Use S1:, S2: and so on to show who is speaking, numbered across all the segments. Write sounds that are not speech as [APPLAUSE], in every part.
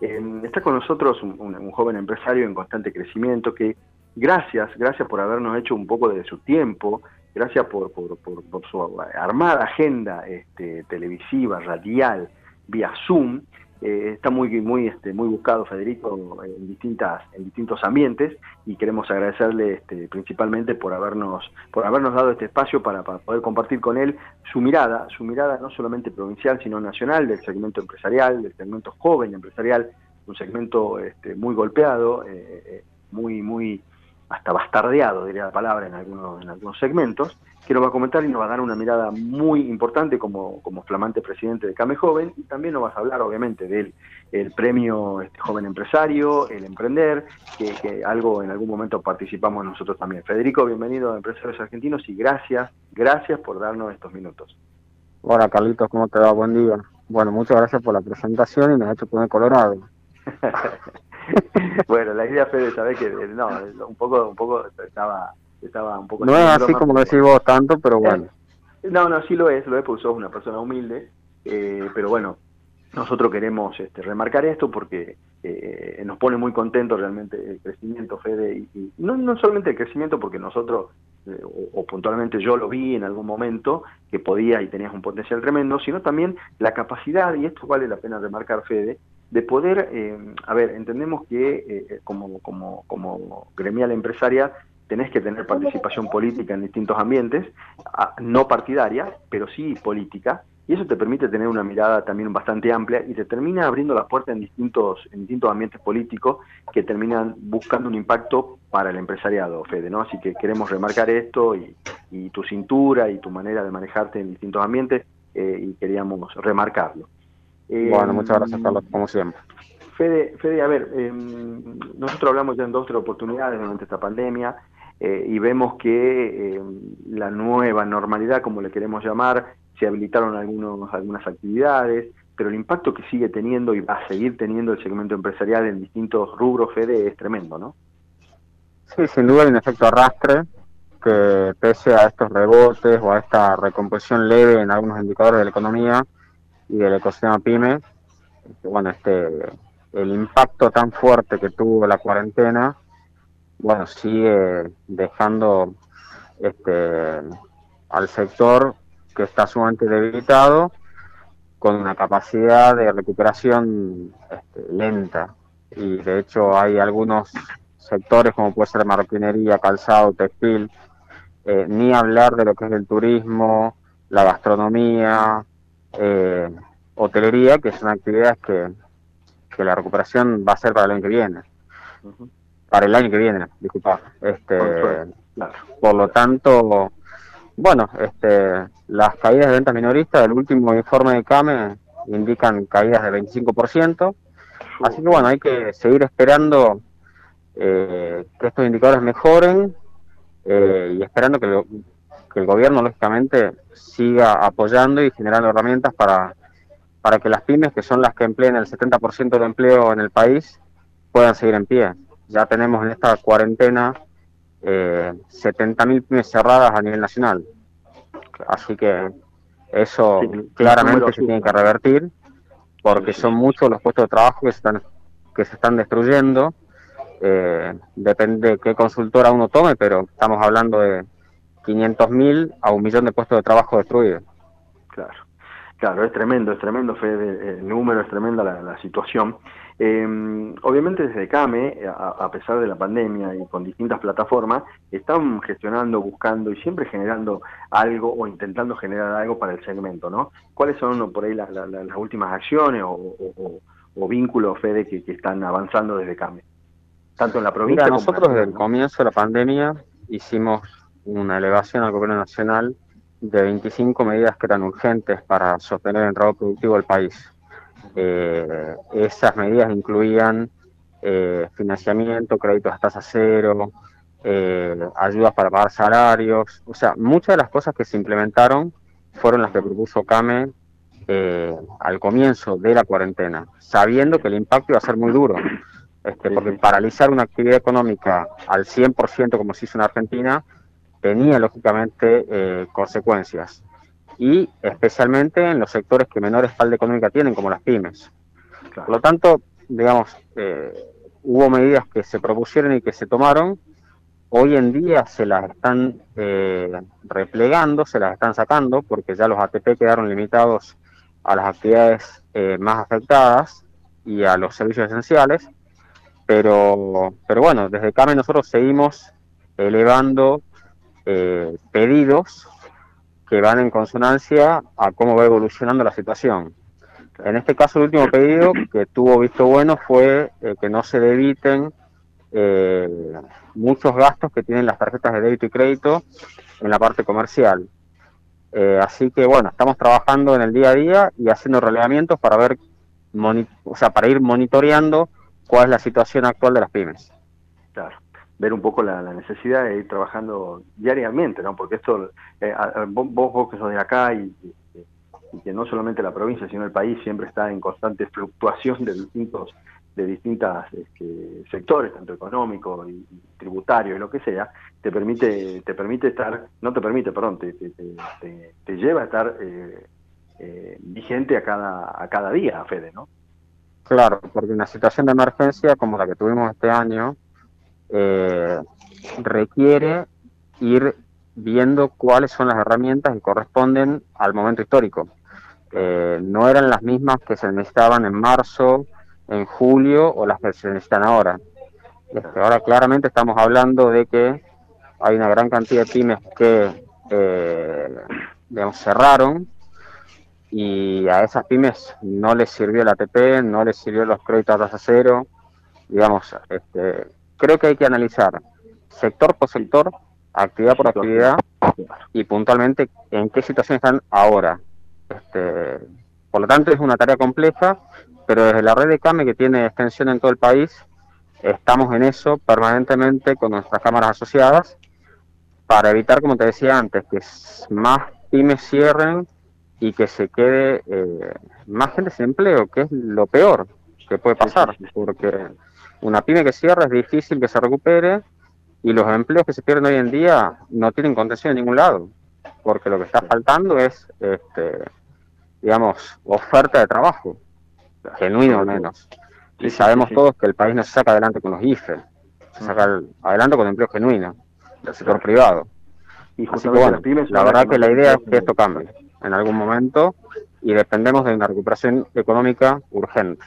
S1: está con nosotros un, joven empresario en constante crecimiento que gracias, gracias por habernos hecho un poco de su tiempo, gracias por, por, por, su armada agenda este, televisiva, radial, vía Zoom, eh, está muy muy este, muy buscado Federico en distintas en distintos ambientes y queremos agradecerle este, principalmente por habernos por habernos dado este espacio para, poder compartir con él su mirada su mirada no solamente provincial sino nacional del segmento empresarial del segmento joven empresarial un segmento este, muy golpeado eh, eh, muy muy hasta bastardeado diría la palabra en algunos en algunos segmentos que nos va a comentar y nos va a dar una mirada muy importante como, como flamante presidente de Came Joven y también nos vas a hablar obviamente del el premio este, Joven Empresario, el Emprender, que, algo en algún momento participamos nosotros también. Federico, bienvenido a Empresarios Argentinos y gracias, gracias por darnos estos minutos.
S2: Hola Carlitos, ¿cómo te va? Buen día. Bueno, muchas gracias por la presentación y me has hecho poner colorado. [LAUGHS] [LAUGHS]
S1: bueno, la idea Fede, sabés que no, un poco, un poco estaba estaba un poco...
S2: No es así como decís vos tanto, pero bueno.
S1: Eh, no, no, sí lo es, lo es porque sos una persona humilde, eh, pero bueno, nosotros queremos este, remarcar esto porque eh, nos pone muy contentos realmente el crecimiento, Fede, y, no, no solamente el crecimiento porque nosotros, o, puntualmente yo lo vi en algún momento, que podía y tenías un potencial tremendo, sino también la capacidad, y esto vale la pena remarcar, Fede, de poder, a ver, entendemos que como, como, como gremial empresaria tenés que tener participación política en distintos ambientes, no partidaria, pero sí política, y eso te permite tener una mirada también bastante amplia y te termina abriendo las puertas en distintos, en distintos ambientes políticos que terminan buscando un impacto para el empresariado, Fede, ¿no? Así que queremos remarcar esto y, tu cintura y tu manera de manejarte en distintos ambientes eh, y queríamos remarcarlo.
S2: Bueno, muchas gracias, Carlos, como siempre.
S1: Fede, Fede a ver, em, nosotros hablamos ya en dos o tres oportunidades durante esta pandemia, eh, y vemos que eh, la nueva normalidad, como le queremos llamar, se habilitaron algunos, algunas actividades, pero el impacto que sigue teniendo y va a seguir teniendo el segmento empresarial en distintos rubros, Fede, es tremendo, ¿no?
S2: Sí, sin duda hay un efecto arrastre que pese a estos rebotes o a esta recomposición leve en algunos indicadores de la economía y del ecosistema pyme, este, bueno, este, el impacto tan fuerte que tuvo la cuarentena bueno, sigue dejando este, al sector que está sumamente debilitado con una capacidad de recuperación este, lenta. Y de hecho hay algunos sectores como puede ser marroquinería, calzado, textil, eh, ni hablar de lo que es el turismo, la gastronomía, eh, hotelería, que son actividades que, que la recuperación va a ser para el año que viene para el año que viene, disculpa. Este, Por lo tanto, bueno, este, las caídas de ventas minoristas del último informe de CAME indican caídas de 25%. Así que bueno, hay que seguir esperando eh, que estos indicadores mejoren eh, y esperando que, que, el gobierno, lógicamente, siga apoyando y generando herramientas para, para que las pymes, que son las que emplean el 70% del empleo en el país, puedan seguir en pie ya tenemos en esta cuarentena eh, 70.000 pymes cerradas a nivel nacional. Así que eso claramente se tiene que revertir porque son muchos los puestos de trabajo que se están, que se están destruyendo. Eh, depende de qué consultora uno tome, pero estamos hablando de 500.000 a un millón de puestos de trabajo destruidos.
S1: Claro, claro, es tremendo, es tremendo, Fede, el número es tremenda la, la situación. Eh, obviamente desde CAME, a, pesar de la pandemia y con distintas plataformas, están gestionando, buscando y siempre generando algo o intentando generar algo para el segmento, ¿no? ¿Cuáles son por ahí las últimas acciones o, vínculos, Fede, que, que, están avanzando desde CAME?
S2: Tanto en la provincia Mira, nosotros desde el comienzo de la pandemia hicimos una elevación al gobierno nacional de 25 medidas que eran urgentes para sostener el entrado productivo del país. Eh, esas medidas incluían eh, financiamiento, créditos a tasa cero, eh, ayudas para pagar salarios, o sea, muchas de las cosas que se implementaron fueron las que propuso CAME eh, al comienzo de la cuarentena, sabiendo que el impacto iba a ser muy duro, este, porque paralizar una actividad económica al 100% como se hizo en Argentina tenía lógicamente consecuencias. Y especialmente en los sectores que menor espalda económica tienen, como las pymes. Por lo tanto, digamos, eh, hubo medidas que se propusieron y que se tomaron, hoy en día se las están eh, replegando, se las están sacando, porque ya los ATP quedaron limitados a las actividades eh, más afectadas y a los servicios esenciales, pero, pero bueno, desde CAME nosotros seguimos elevando eh, pedidos que van en consonancia a cómo va evolucionando la situación. En este caso, el último pedido que tuvo visto bueno fue eh, que no se debiten eh, muchos gastos que tienen las tarjetas de débito y crédito en la parte comercial. así que bueno, estamos trabajando en el día a día y haciendo relevamientos para ver, o sea, para ir monitoreando cuál es la situación actual de las pymes.
S1: Claro ver un poco la, necesidad de ir trabajando diariamente, ¿no? Porque esto, eh, vos, vos, que sos de acá y, que no solamente la provincia, sino el país siempre está en constante fluctuación de distintos de distintas este, sectores, tanto económico y, tributario y lo que sea, te permite te permite estar, no te permite, perdón, te, te, lleva a estar eh, eh, vigente a cada, a cada día, Fede, ¿no?
S2: Claro, porque una situación de emergencia como la que tuvimos este año, eh, requiere ir viendo cuáles son las herramientas que corresponden al momento histórico. Eh, no eran las mismas que se necesitaban en marzo, en julio o las que se necesitan ahora. Este, ahora claramente estamos hablando de que hay una gran cantidad de pymes que eh, cerraron y a esas pymes no les sirvió el ATP, no les sirvió los créditos a tasa cero, digamos, este, creo que hay que analizar sector por sector, actividad por actividad y puntualmente en qué situación están ahora. Este, por lo tanto, es una tarea compleja, pero desde la red de CAME, que tiene extensión en todo el país, estamos en eso permanentemente con nuestras cámaras asociadas para evitar, como te decía antes, que más pymes cierren y que se quede eh, más gente sin empleo, que es lo peor que puede pasar, porque una pyme que cierra es difícil que se recupere y los empleos que se pierden hoy en día no tienen contención en ningún lado, porque lo que está faltando es, este, digamos, oferta de trabajo, genuino al menos. Y sabemos todos que el país no se saca adelante con los IFE, se saca adelante con empleo genuino del sector privado. Y Así que bueno, la verdad que la idea es que esto cambie en algún momento y dependemos de una recuperación económica urgente.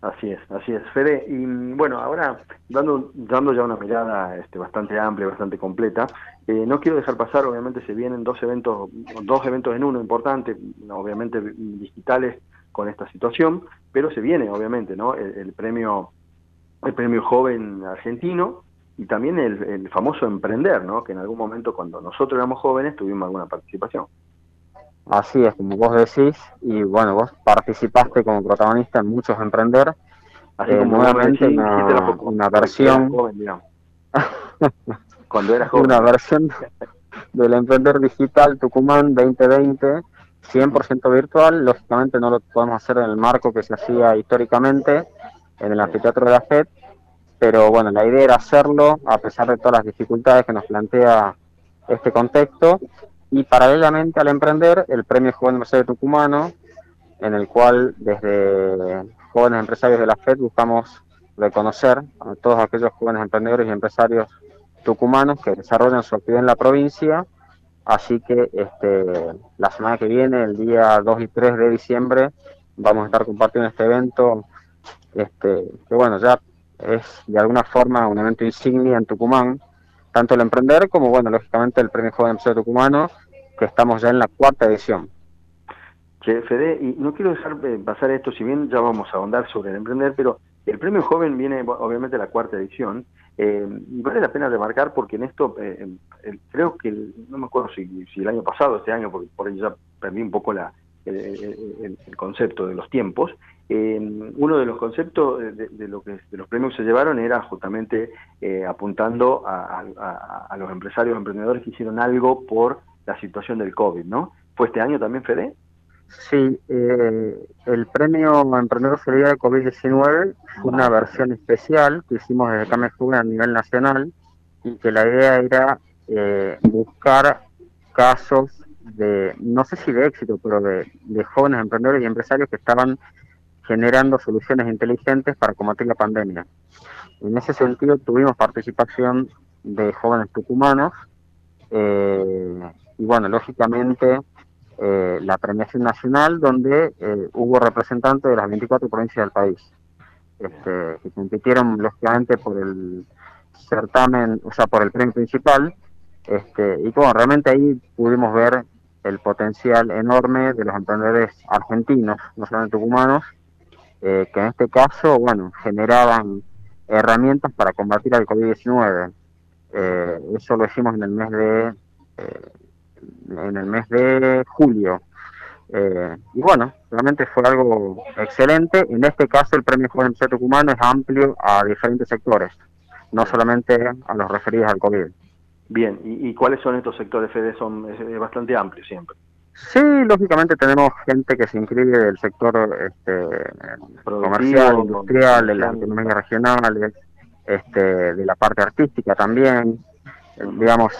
S1: Así es, así es, Fede. Y bueno, ahora dando, dando ya una mirada este, bastante amplia, bastante completa, eh, no quiero dejar pasar, obviamente se vienen dos eventos, dos eventos en uno importantes, obviamente digitales con esta situación, pero se viene obviamente, ¿no? El, premio, el premio joven argentino y también el, el famoso emprender, ¿no? Que en algún momento cuando nosotros éramos jóvenes tuvimos alguna participación.
S2: Así es, como vos decís, y bueno, vos participaste como protagonista en muchos Emprender, Así eh, nuevamente una, versión...
S1: Cuando era [LAUGHS] joven.
S2: Una versión del Emprender Digital Tucumán 2020, 100% virtual, lógicamente no lo podemos hacer en el marco que se hacía históricamente, en el anfiteatro de la FED, pero bueno, la idea era hacerlo a pesar de todas las dificultades que nos plantea este contexto y paralelamente al emprender el Premio Joven Empresario Tucumano, en el cual desde jóvenes empresarios de la FED buscamos reconocer a todos aquellos jóvenes emprendedores y empresarios tucumanos que desarrollan su actividad en la provincia. Así que este, la semana que viene, el día 2 y 3 de diciembre, vamos a estar compartiendo este evento, este, que bueno, ya es de alguna forma un evento insignia en Tucumán, tanto el Emprender como, bueno, lógicamente el Premio Joven Empresario Tucumano, que estamos ya en la cuarta edición.
S1: Che, Fede, y no quiero dejar pasar esto, si bien ya vamos a ahondar sobre el Emprender, pero el Premio Joven viene obviamente la cuarta edición, eh, y vale la pena remarcar porque en esto, eh, creo que, no me acuerdo si, si, el año pasado, este año, porque por ahí ya perdí un poco la, el, concepto de los tiempos, eh, uno de los conceptos de, lo que de los premios que se llevaron era justamente eh, apuntando a, los empresarios, emprendedores que hicieron algo por la situación del COVID, ¿no? ¿Fue este año también, Fede?
S2: Sí, eh, el premio Emprendedor Solidario de COVID-19 fue una versión especial que hicimos desde CAMEJUVE a nivel nacional y que la idea era buscar casos de, no sé si de éxito, pero de, jóvenes emprendedores y empresarios que estaban generando soluciones inteligentes para combatir la pandemia. En ese sentido tuvimos participación de jóvenes tucumanos eh, y bueno, lógicamente eh, la premiación nacional donde eh, hubo representantes de las 24 provincias del país este, que compitieron lógicamente por el certamen, o sea, por el premio principal este, y bueno, realmente ahí pudimos ver el potencial enorme de los emprendedores argentinos, no solamente tucumanos, eh, que en este caso, bueno, generaban herramientas para combatir al COVID-19. Eh, eso lo hicimos en el mes de eh, en el mes de julio. y bueno, realmente fue algo excelente. En este caso, el Premio Joven Empresario Tucumano es amplio a diferentes sectores, no solamente a los referidos al COVID.
S1: Bien, ¿y, cuáles son estos sectores, Fede? Son es, bastante amplio siempre.
S2: Sí, lógicamente tenemos gente que se inscribe del sector este, comercial, industrial, de las economías regionales, este, de la parte artística también. digamos,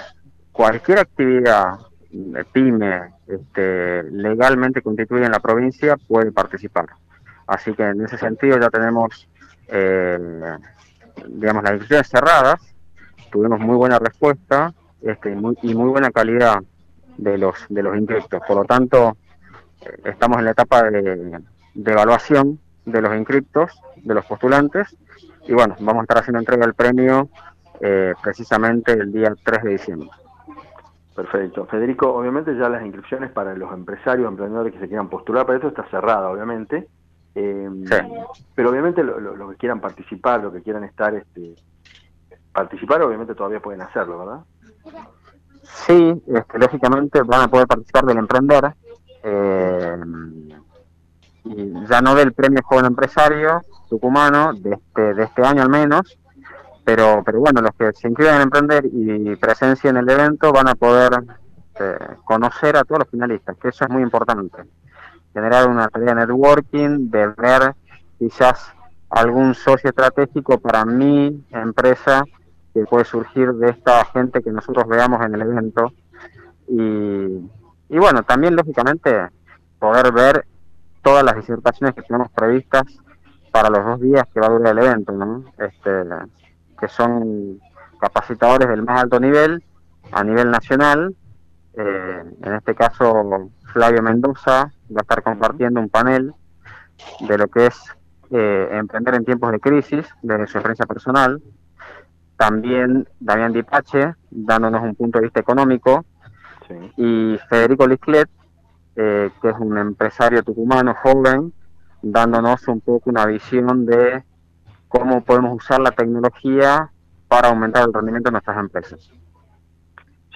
S2: cualquier actividad pyme este, legalmente constituida en la provincia puede participar. Así que en ese sentido ya tenemos, eh, digamos, las inscripciones cerradas tuvimos muy buena respuesta este, y muy buena calidad de los, de los inscriptos. Por lo tanto, eh, estamos en la etapa de, evaluación de los inscriptos, de los postulantes, y bueno, vamos a estar haciendo entrega del premio eh, precisamente el día 3 de diciembre.
S1: Perfecto. Federico, obviamente ya las inscripciones para los empresarios, emprendedores que se quieran postular para eso está cerrada, obviamente. Eh, pero obviamente los lo, que quieran participar, lo que quieran estar este, participar, obviamente todavía pueden hacerlo, ¿verdad?
S2: Sí, este, lógicamente van a poder participar del emprender, eh, y ya no del premio joven empresario tucumano, de este, de este año al menos, pero, pero bueno, los que se inscriban en emprender y presencia en el evento van a poder eh, conocer a todos los finalistas, que eso es muy importante. Generar una tarea de networking, de ver quizás algún socio estratégico para mi empresa que puede surgir de esta gente que nosotros veamos en el evento. Y, y bueno, también lógicamente poder ver todas las disertaciones que tenemos previstas para los dos días que va a durar el evento, ¿no? este, que son capacitadores del más alto nivel a nivel nacional. Eh, en este caso, Flavio Mendoza va a estar compartiendo un panel de lo que es eh, emprender en tiempos de crisis, desde su experiencia personal. También Damián Dipache, dándonos un punto de vista económico. Y Federico Lisclet, eh, que es un empresario tucumano joven, dándonos un poco una visión de cómo podemos usar la tecnología para aumentar el rendimiento de nuestras empresas.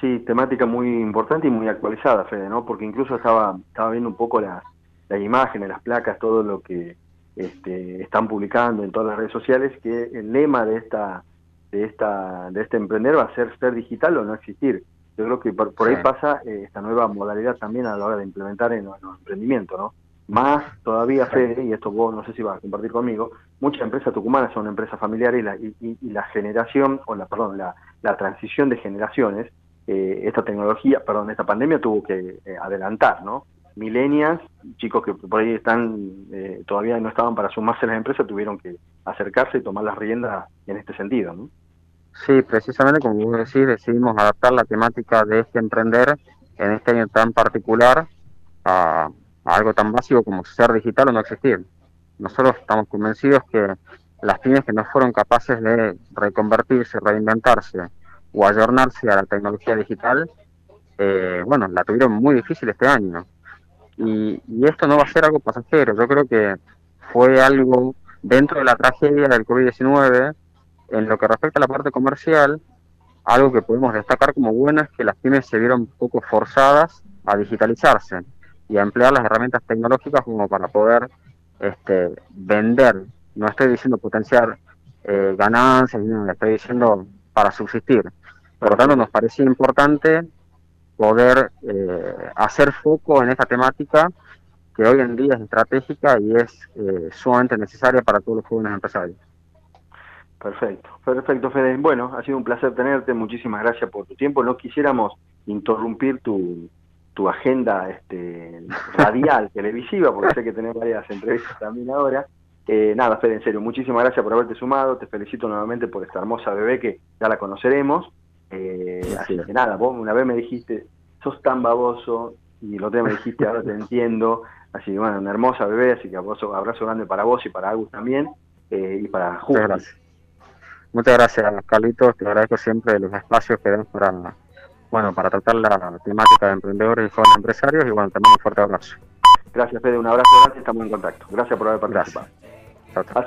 S1: Sí, temática muy importante y muy actualizada, Fede, ¿no? Porque incluso estaba, estaba viendo un poco las, las imágenes, las placas, todo lo que este, están publicando en todas las redes sociales que el lema de esta de esta de este emprender va a ser ser digital o no existir. Yo creo que por, ahí pasa eh, esta nueva modalidad también a la hora de implementar en los, emprendimientos, ¿no? Más todavía, Fede, y esto vos no sé si vas a compartir conmigo, muchas empresas tucumanas son empresas familiares y la, y, la generación, o la, perdón, la, la transición de generaciones, eh, esta tecnología, perdón, esta pandemia tuvo que eh, adelantar, ¿no? milenias, chicos que por ahí están eh, todavía no estaban para sumarse a las empresas, tuvieron que acercarse y tomar las riendas en este sentido. ¿no?
S2: Sí, precisamente como vos decís, decidimos adaptar la temática de este emprender en este año tan particular a, algo tan básico como ser digital o no existir. Nosotros estamos convencidos que las pymes que no fueron capaces de reconvertirse, reinventarse o ayornarse a la tecnología digital, eh, bueno, la tuvieron muy difícil este año. Y, esto no va a ser algo pasajero, yo creo que fue algo dentro de la tragedia del COVID-19, en lo que respecta a la parte comercial, algo que podemos destacar como bueno es que las pymes se vieron un poco forzadas a digitalizarse y a emplear las herramientas tecnológicas como para poder este, vender. No estoy diciendo potenciar eh, ganancias, no, estoy diciendo para subsistir. Por lo tanto, nos parecía importante poder eh, hacer foco en esta temática que hoy en día es estratégica y es eh, sumamente necesaria para todos los jóvenes empresarios.
S1: Perfecto, perfecto Fede. Bueno, ha sido un placer tenerte, muchísimas gracias por tu tiempo. No quisiéramos interrumpir tu, tu agenda este, radial, [LAUGHS] televisiva, porque sé que tenés varias entrevistas también ahora. Eh, nada, Fede, en serio, muchísimas gracias por haberte sumado, te felicito nuevamente por esta hermosa bebé que ya la conoceremos. Eh, así que nada, vos una vez me dijiste, sos tan baboso, y lo otro me dijiste, ahora te entiendo. Así que bueno, una hermosa bebé, así que abrazo, abrazo grande para vos y para Agus también, eh, y para Justo.
S2: Muchas gracias. Muchas gracias, Carlitos. Te agradezco siempre los espacios que dan para, bueno, para tratar la temática de emprendedores y jóvenes empresarios. Y bueno, también un fuerte abrazo.
S1: Gracias, Fede. Un abrazo grande. Estamos en contacto. Gracias por haber participado. Gracias.